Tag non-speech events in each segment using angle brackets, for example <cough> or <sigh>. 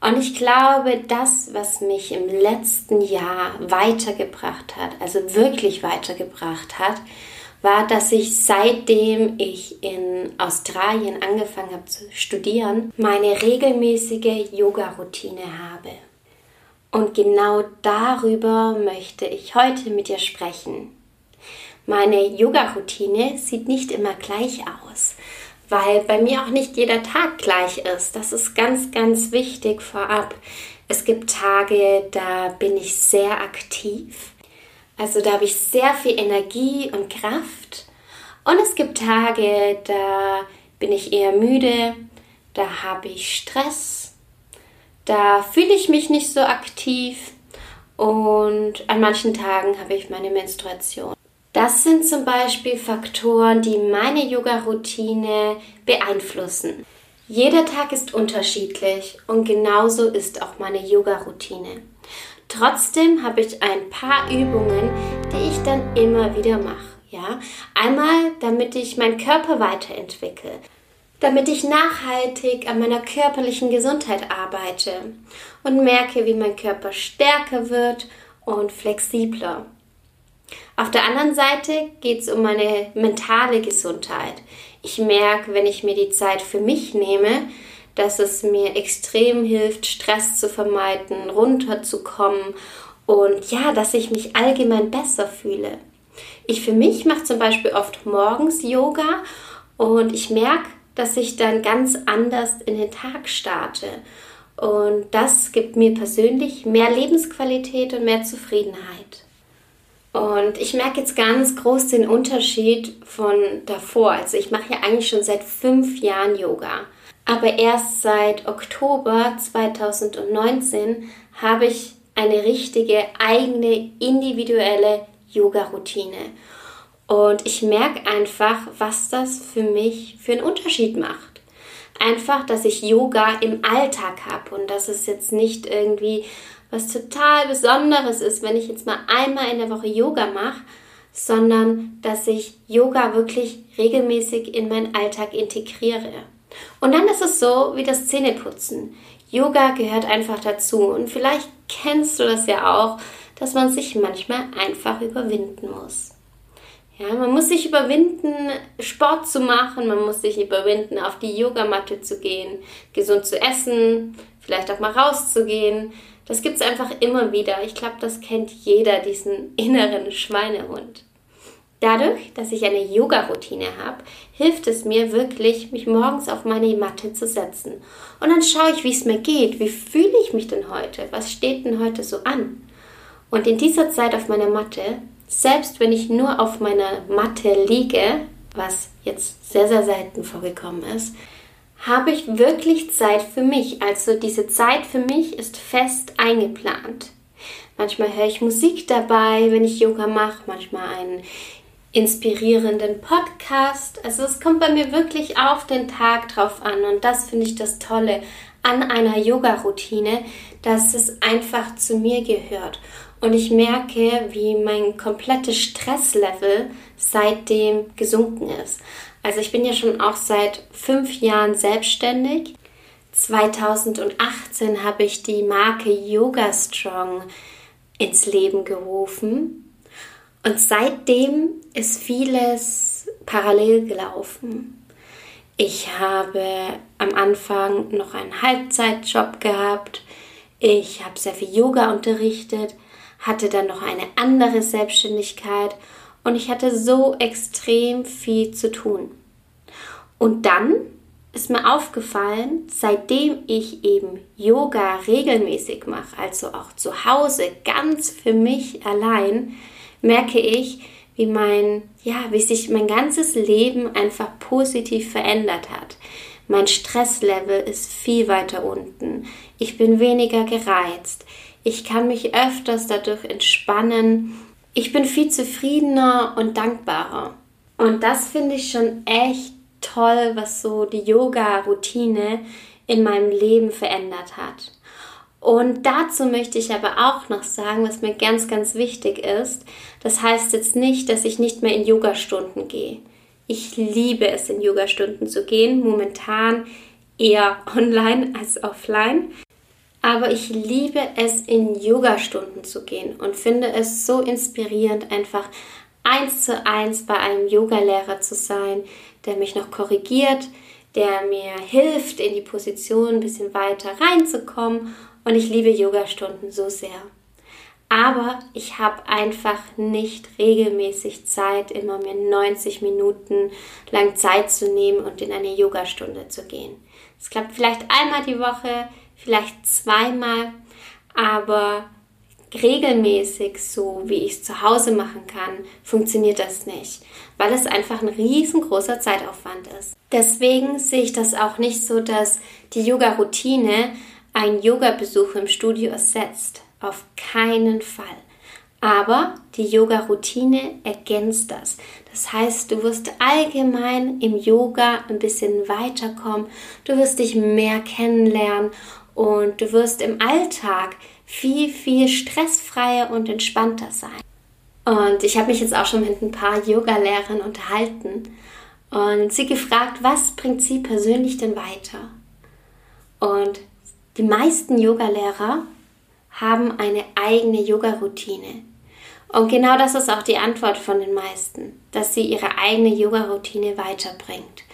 Und ich glaube, das, was mich im letzten Jahr weitergebracht hat, also wirklich weitergebracht hat, war, dass ich seitdem ich in Australien angefangen habe zu studieren, meine regelmäßige Yoga-Routine habe. Und genau darüber möchte ich heute mit dir sprechen. Meine Yoga-Routine sieht nicht immer gleich aus, weil bei mir auch nicht jeder Tag gleich ist. Das ist ganz, ganz wichtig vorab. Es gibt Tage, da bin ich sehr aktiv. Also da habe ich sehr viel Energie und Kraft. Und es gibt Tage, da bin ich eher müde, da habe ich Stress, da fühle ich mich nicht so aktiv und an manchen Tagen habe ich meine Menstruation. Das sind zum Beispiel Faktoren, die meine Yoga-Routine beeinflussen. Jeder Tag ist unterschiedlich und genauso ist auch meine Yoga-Routine. Trotzdem habe ich ein paar Übungen, die ich dann immer wieder mache. Ja, einmal, damit ich meinen Körper weiterentwickle, damit ich nachhaltig an meiner körperlichen Gesundheit arbeite und merke, wie mein Körper stärker wird und flexibler. Auf der anderen Seite geht es um meine mentale Gesundheit. Ich merke, wenn ich mir die Zeit für mich nehme, dass es mir extrem hilft, Stress zu vermeiden, runterzukommen und ja, dass ich mich allgemein besser fühle. Ich für mich mache zum Beispiel oft morgens Yoga und ich merke, dass ich dann ganz anders in den Tag starte. Und das gibt mir persönlich mehr Lebensqualität und mehr Zufriedenheit. Und ich merke jetzt ganz groß den Unterschied von davor. Also ich mache ja eigentlich schon seit fünf Jahren Yoga. Aber erst seit Oktober 2019 habe ich eine richtige eigene individuelle Yoga-Routine. Und ich merke einfach, was das für mich für einen Unterschied macht. Einfach, dass ich Yoga im Alltag habe und dass es jetzt nicht irgendwie was total Besonderes ist, wenn ich jetzt mal einmal in der Woche Yoga mache, sondern dass ich Yoga wirklich regelmäßig in meinen Alltag integriere. Und dann ist es so wie das Zähneputzen. Yoga gehört einfach dazu und vielleicht kennst du das ja auch, dass man sich manchmal einfach überwinden muss. Ja, man muss sich überwinden, Sport zu machen, man muss sich überwinden, auf die Yogamatte zu gehen, gesund zu essen, vielleicht auch mal rauszugehen. Das gibt es einfach immer wieder. Ich glaube, das kennt jeder, diesen <laughs> inneren Schweinehund. Dadurch, dass ich eine Yoga-Routine habe, hilft es mir wirklich, mich morgens auf meine Matte zu setzen. Und dann schaue ich, wie es mir geht. Wie fühle ich mich denn heute? Was steht denn heute so an? Und in dieser Zeit auf meiner Matte selbst wenn ich nur auf meiner Matte liege, was jetzt sehr, sehr selten vorgekommen ist, habe ich wirklich Zeit für mich. Also diese Zeit für mich ist fest eingeplant. Manchmal höre ich Musik dabei, wenn ich Yoga mache, manchmal einen inspirierenden Podcast. Also es kommt bei mir wirklich auf den Tag drauf an und das finde ich das Tolle an einer Yoga-Routine, dass es einfach zu mir gehört und ich merke, wie mein komplettes Stresslevel seitdem gesunken ist. Also ich bin ja schon auch seit fünf Jahren selbstständig. 2018 habe ich die Marke Yoga Strong ins Leben gerufen. Und seitdem ist vieles parallel gelaufen. Ich habe am Anfang noch einen Halbzeitjob gehabt. Ich habe sehr viel Yoga unterrichtet, hatte dann noch eine andere Selbstständigkeit und ich hatte so extrem viel zu tun. Und dann ist mir aufgefallen, seitdem ich eben Yoga regelmäßig mache, also auch zu Hause ganz für mich allein, merke ich, wie mein, ja, wie sich mein ganzes Leben einfach positiv verändert hat. Mein Stresslevel ist viel weiter unten. Ich bin weniger gereizt Ich kann mich öfters dadurch entspannen. Ich bin viel zufriedener und dankbarer. Und das finde ich schon echt toll, was so die Yoga-Routine in meinem Leben verändert hat. Und dazu möchte ich aber auch noch sagen, was mir ganz, ganz wichtig ist. Das heißt jetzt nicht, dass ich nicht mehr in Yogastunden gehe. Ich liebe es, in Yogastunden zu gehen. Momentan eher <laughs> online als offline. Aber ich liebe es, in Yogastunden zu gehen und finde es so inspirierend, einfach eins zu eins bei einem Yogalehrer zu sein, der mich noch korrigiert, der mir hilft, in die Position ein bisschen weiter reinzukommen. Und ich liebe Yogastunden so sehr. Aber ich habe einfach nicht regelmäßig Zeit, immer mir 90 Minuten lang Zeit zu nehmen und in eine Yogastunde zu gehen. Es klappt vielleicht einmal die Woche, vielleicht zweimal, aber regelmäßig, so wie ich es zu Hause machen kann, funktioniert das nicht, weil es einfach ein riesengroßer Zeitaufwand ist. Deswegen sehe ich das auch nicht so, dass die Yoga-Routine einen Yoga-Besuch im Studio ersetzt. Auf keinen Fall. Aber die Yoga-Routine ergänzt das. Das heißt, du wirst allgemein im Yoga ein bisschen weiterkommen, du wirst dich mehr kennenlernen und du wirst im Alltag viel, viel stressfreier und entspannter sein. Und ich habe mich jetzt auch schon mit ein paar Yoga-Lehrern unterhalten und sie gefragt, was bringt sie persönlich denn weiter? Und die meisten Yoga-Lehrer haben eine eigene Yoga-Routine. Und genau das ist auch die Antwort von den meisten, dass sie ihre eigene Yoga-Routine weiterbringt.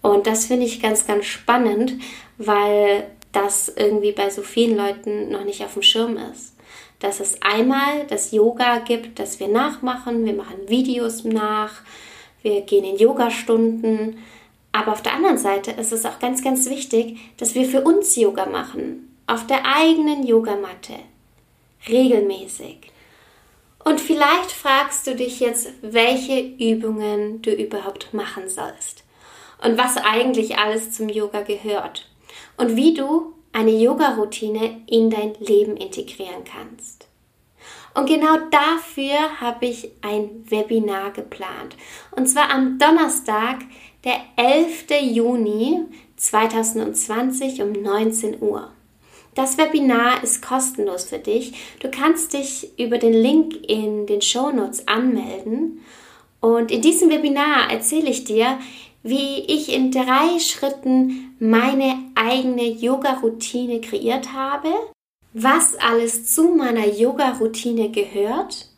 Und das finde ich ganz, ganz spannend, weil das irgendwie bei so vielen Leuten noch nicht auf dem Schirm ist. Dass es einmal das Yoga gibt, das wir nachmachen, wir machen Videos nach, wir gehen in Yogastunden, aber auf der anderen Seite ist es auch ganz, ganz wichtig, dass wir für uns Yoga machen, auf der eigenen Yogamatte, regelmäßig. Und vielleicht fragst du dich jetzt, welche Übungen du überhaupt machen sollst und was eigentlich alles zum Yoga gehört und wie du eine Yoga-Routine in dein Leben integrieren kannst. Und genau dafür habe ich ein Webinar geplant. Und zwar am Donnerstag, der 11. Juni 2020 um 19 Uhr. Das Webinar ist kostenlos für dich. Du kannst dich über den Link in den Show Notes anmelden. Und in diesem Webinar erzähle ich dir, wie ich in drei Schritten meine eigene Yoga-Routine kreiert habe, was alles zu meiner Yoga-Routine gehört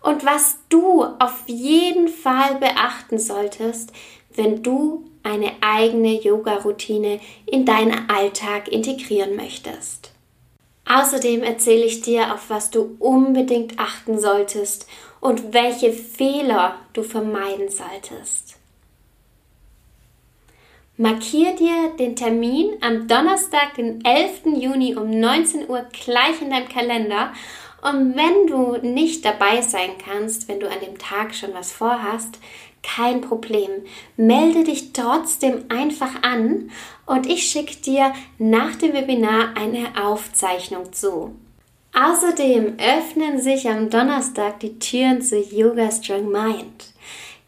und was du auf jeden Fall beachten solltest, wenn du eine eigene Yoga-Routine in deinen Alltag integrieren möchtest. Außerdem erzähle ich dir, auf was du unbedingt achten solltest und welche Fehler du vermeiden solltest. Markier dir den Termin am Donnerstag, den 11. Juni um 19 Uhr gleich in deinem Kalender. Und wenn du nicht dabei sein kannst, wenn du an dem Tag schon was vorhast, kein Problem. Melde dich trotzdem einfach an und ich schicke dir nach dem Webinar eine Aufzeichnung zu. Außerdem öffnen sich am Donnerstag die Türen zu Yoga Strong Mind.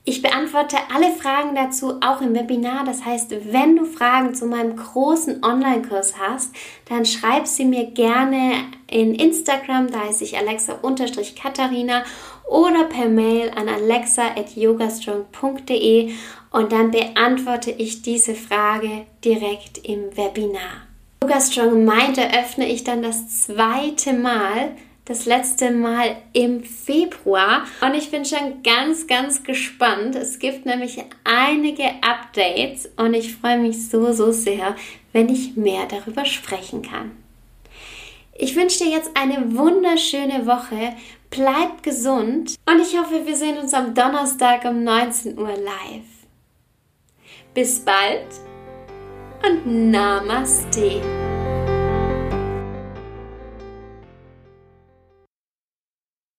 Ich beantworte alle Fragen dazu auch im Webinar. Das heißt, wenn du Fragen zu meinem großen Online-Kurs hast, dann schreib sie mir gerne in Instagram, da heiße ich Alexa-Katharina oder per Mail an alexa.yogastrong.de und dann beantworte ich diese Frage direkt im Webinar. Yogastrong meinte, öffne ich dann das zweite Mal das letzte Mal im Februar und ich bin schon ganz, ganz gespannt. Es gibt nämlich einige Updates und ich freue mich so, so sehr, wenn ich mehr darüber sprechen kann. Ich wünsche dir jetzt eine wunderschöne Woche. Bleib gesund und ich hoffe, wir sehen uns am Donnerstag um 19 Uhr live. Bis bald und Namaste.